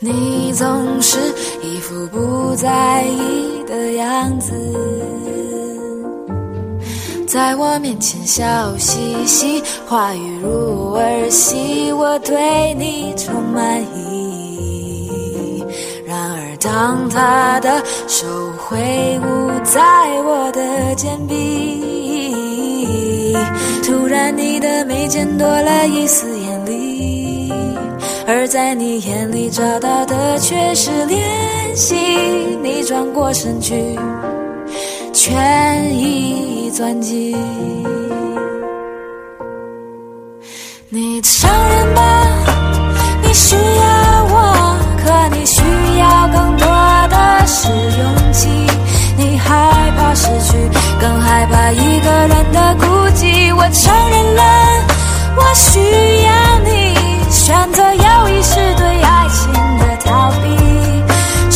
你总是一副不在意的样子，在我面前笑嘻嘻，话语如儿戏，我对你充满意。然而，当他的手挥舞在我的肩臂，突然你的眉间多了一丝。而在你眼里找到的却是怜惜，你转过身去，权宜钻进。你承认吧，你需要我，可你需要更多的是勇气。你害怕失去，更害怕一个人的孤寂。我承认了，我需要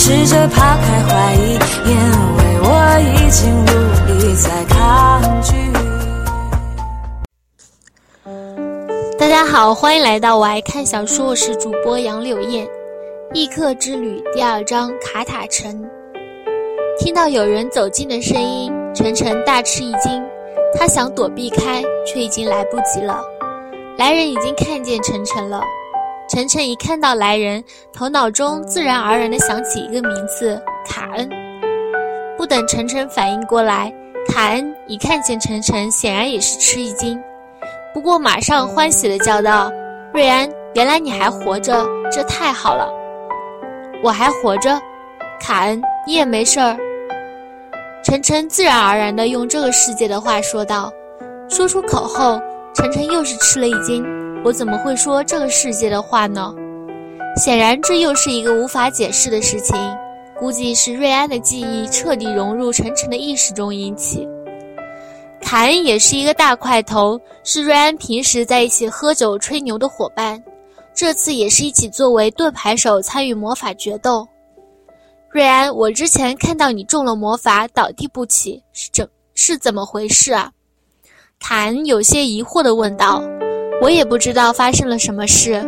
试着抛开怀疑，因为我已经无力再抗拒。大家好，欢迎来到我爱看小说，我是主播杨柳燕。异客之旅第二章卡塔城。听到有人走近的声音，晨晨大吃一惊，他想躲避开，却已经来不及了。来人已经看见晨晨了。晨晨一看到来人，头脑中自然而然地想起一个名字——卡恩。不等晨晨反应过来，卡恩一看见晨晨，显然也是吃一惊，不过马上欢喜地叫道：“瑞安，原来你还活着，这太好了！我还活着，卡恩，你也没事儿。”晨晨自然而然地用这个世界的话说道，说出口后，晨晨又是吃了一惊。我怎么会说这个世界的话呢？显然，这又是一个无法解释的事情。估计是瑞安的记忆彻底融入晨晨的意识中引起。凯恩也是一个大块头，是瑞安平时在一起喝酒吹牛的伙伴。这次也是一起作为盾牌手参与魔法决斗。瑞安，我之前看到你中了魔法倒地不起，是怎是怎么回事啊？凯恩有些疑惑地问道。我也不知道发生了什么事，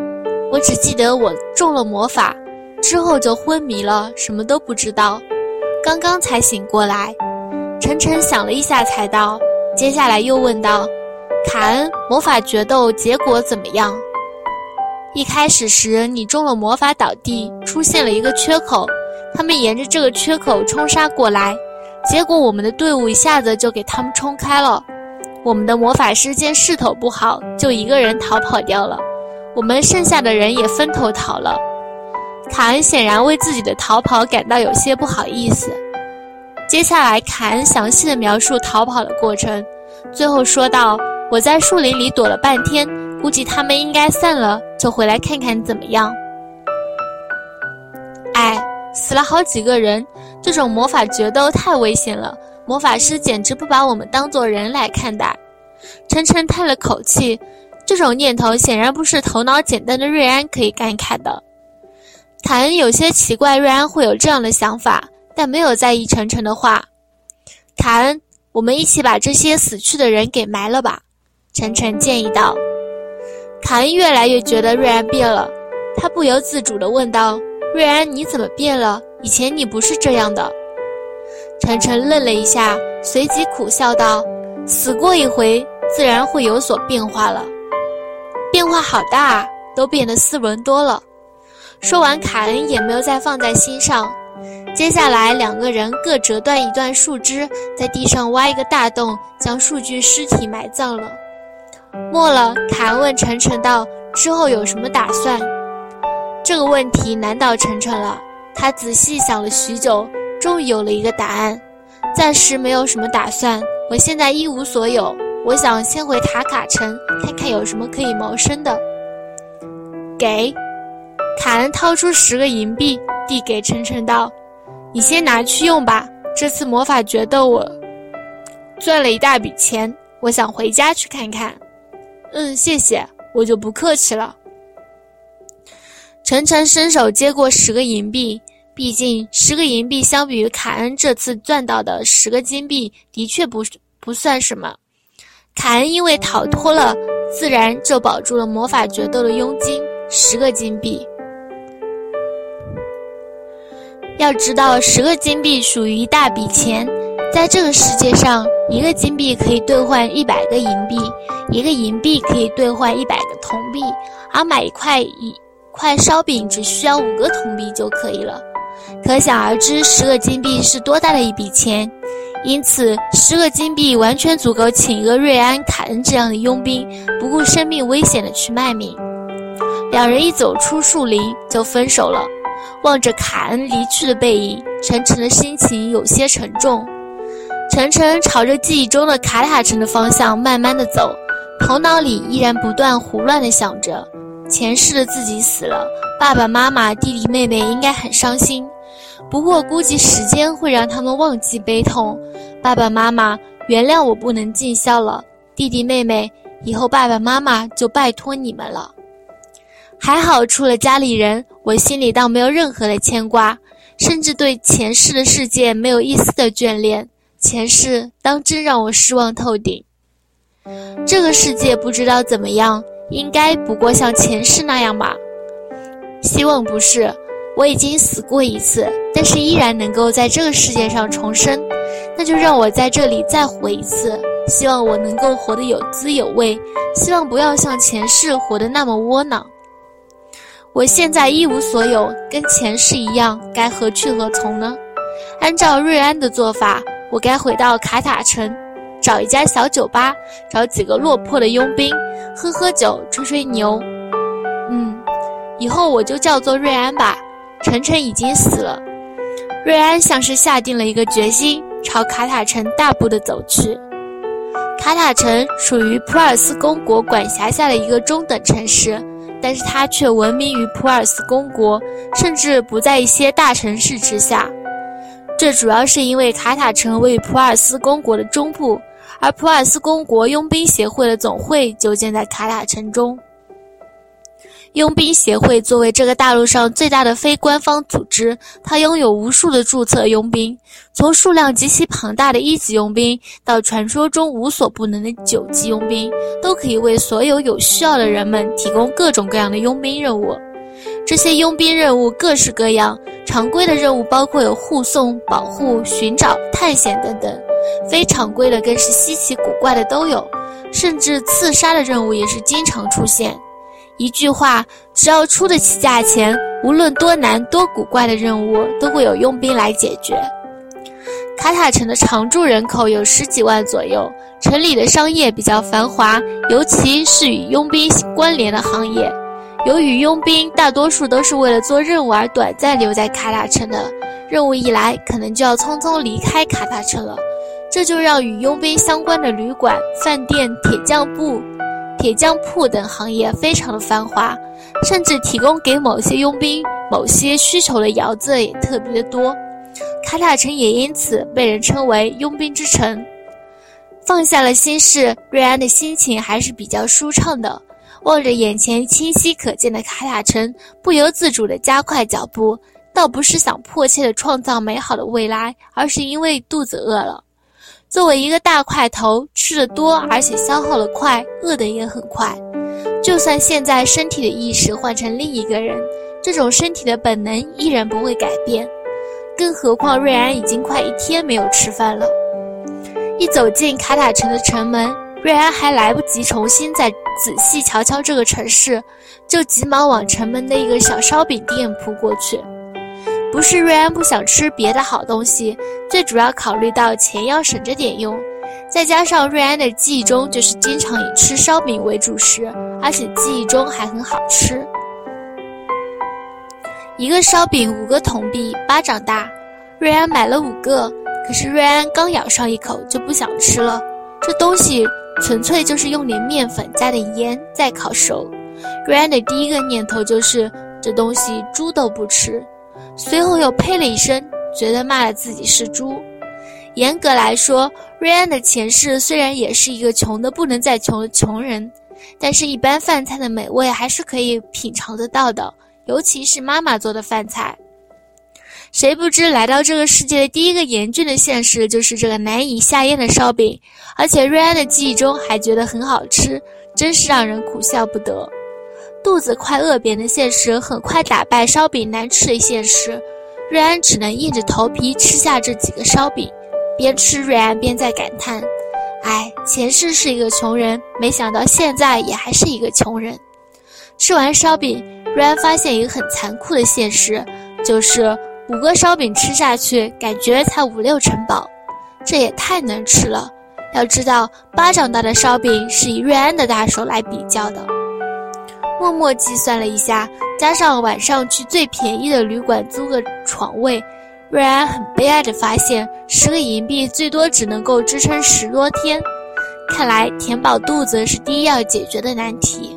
我只记得我中了魔法，之后就昏迷了，什么都不知道。刚刚才醒过来。晨晨想了一下，才道：“接下来又问道，卡恩，魔法决斗结果怎么样？一开始时你中了魔法倒地，出现了一个缺口，他们沿着这个缺口冲杀过来，结果我们的队伍一下子就给他们冲开了。”我们的魔法师见势头不好，就一个人逃跑掉了。我们剩下的人也分头逃了。卡恩显然为自己的逃跑感到有些不好意思。接下来，卡恩详细的描述逃跑的过程，最后说道：“我在树林里躲了半天，估计他们应该散了，就回来看看怎么样。”哎，死了好几个人，这种魔法决斗太危险了。魔法师简直不把我们当做人来看待。晨晨叹了口气，这种念头显然不是头脑简单的瑞安可以感慨的。凯恩有些奇怪，瑞安会有这样的想法，但没有在意晨晨的话。凯恩，我们一起把这些死去的人给埋了吧，晨晨建议道。凯恩越来越觉得瑞安变了，他不由自主地问道：“瑞安，你怎么变了？以前你不是这样的。”晨晨愣了一下，随即苦笑道：“死过一回，自然会有所变化了。变化好大啊，都变得斯文多了。”说完，卡恩也没有再放在心上。接下来，两个人各折断一段树枝，在地上挖一个大洞，将数具尸体埋葬了。末了，卡恩问晨晨道：“之后有什么打算？”这个问题难倒晨晨了。他仔细想了许久。终于有了一个答案，暂时没有什么打算。我现在一无所有，我想先回塔卡城看看有什么可以谋生的。给，卡恩掏出十个银币递给晨晨道：“你先拿去用吧。这次魔法决斗我赚了一大笔钱，我想回家去看看。”嗯，谢谢，我就不客气了。晨晨伸手接过十个银币。毕竟，十个银币相比于凯恩这次赚到的十个金币，的确不不算什么。凯恩因为逃脱了，自然就保住了魔法决斗的佣金十个金币。要知道，十个金币属于一大笔钱，在这个世界上，一个金币可以兑换一百个银币，一个银币可以兑换一百个铜币，而买一块一块烧饼只需要五个铜币就可以了。可想而知，十个金币是多大的一笔钱。因此，十个金币完全足够请一个瑞安·凯恩这样的佣兵，不顾生命危险的去卖命。两人一走出树林就分手了。望着凯恩离去的背影，晨晨的心情有些沉重。晨晨朝着记忆中的卡塔城的方向慢慢的走，头脑里依然不断胡乱的想着：前世的自己死了，爸爸妈妈、弟弟妹妹应该很伤心。不过估计时间会让他们忘记悲痛。爸爸妈妈，原谅我不能尽孝了。弟弟妹妹，以后爸爸妈妈就拜托你们了。还好，除了家里人，我心里倒没有任何的牵挂，甚至对前世的世界没有一丝的眷恋。前世当真让我失望透顶。这个世界不知道怎么样，应该不过像前世那样吧？希望不是。我已经死过一次，但是依然能够在这个世界上重生，那就让我在这里再活一次。希望我能够活得有滋有味，希望不要像前世活得那么窝囊。我现在一无所有，跟前世一样，该何去何从呢？按照瑞安的做法，我该回到卡塔城，找一家小酒吧，找几个落魄的佣兵，喝喝酒，吹吹牛。嗯，以后我就叫做瑞安吧。晨晨已经死了，瑞安像是下定了一个决心，朝卡塔城大步的走去。卡塔城属于普尔斯公国管辖下的一个中等城市。但是它却闻名于普尔斯公国，甚至不在一些大城市之下。这主要是因为卡塔城位于普尔斯公国的中部，而普尔斯公国佣兵协会的总会就建在卡塔城中。佣兵协会作为这个大陆上最大的非官方组织，它拥有无数的注册佣兵，从数量极其庞大的一级佣兵到传说中无所不能的九级佣兵，都可以为所有有需要的人们提供各种各样的佣兵任务。这些佣兵任务各式各样，常规的任务包括有护送、保护、寻找、探险等等，非常规的更是稀奇古怪的都有，甚至刺杀的任务也是经常出现。一句话，只要出得起价钱，无论多难多古怪的任务，都会有佣兵来解决。卡塔城的常住人口有十几万左右，城里的商业比较繁华，尤其是与佣兵关联的行业。由于佣兵大多数都是为了做任务而短暂留在卡塔城的，任务一来，可能就要匆匆离开卡塔城了，这就让与佣兵相关的旅馆、饭店、铁匠铺。铁匠铺等行业非常的繁华，甚至提供给某些佣兵某些需求的窑子也特别的多。卡塔城也因此被人称为佣兵之城。放下了心事，瑞安的心情还是比较舒畅的。望着眼前清晰可见的卡塔城，不由自主地加快脚步。倒不是想迫切地创造美好的未来，而是因为肚子饿了。作为一个大块头，吃的多，而且消耗的快，饿的也很快。就算现在身体的意识换成另一个人，这种身体的本能依然不会改变。更何况瑞安已经快一天没有吃饭了。一走进卡塔城的城门，瑞安还来不及重新再仔细瞧瞧这个城市，就急忙往城门的一个小烧饼店扑过去。不是瑞安不想吃别的好东西，最主要考虑到钱要省着点用，再加上瑞安的记忆中就是经常以吃烧饼为主食，而且记忆中还很好吃。一个烧饼五个铜币，巴掌大，瑞安买了五个，可是瑞安刚咬上一口就不想吃了，这东西纯粹就是用点面粉加点盐再烤熟。瑞安的第一个念头就是这东西猪都不吃。随后又呸了一声，觉得骂了自己是猪。严格来说，瑞安的前世虽然也是一个穷的不能再穷的穷人，但是一般饭菜的美味还是可以品尝得到的，尤其是妈妈做的饭菜。谁不知来到这个世界的第一个严峻的现实就是这个难以下咽的烧饼，而且瑞安的记忆中还觉得很好吃，真是让人苦笑不得。肚子快饿扁的现实很快打败烧饼难吃的现实，瑞安只能硬着头皮吃下这几个烧饼，边吃瑞安边在感叹：“哎，前世是一个穷人，没想到现在也还是一个穷人。”吃完烧饼，瑞安发现一个很残酷的现实，就是五个烧饼吃下去，感觉才五六成饱，这也太能吃了。要知道，巴掌大的烧饼是以瑞安的大手来比较的。默默计算了一下，加上晚上去最便宜的旅馆租个床位，瑞安很悲哀地发现，十个银币最多只能够支撑十多天。看来填饱肚子是第一要解决的难题。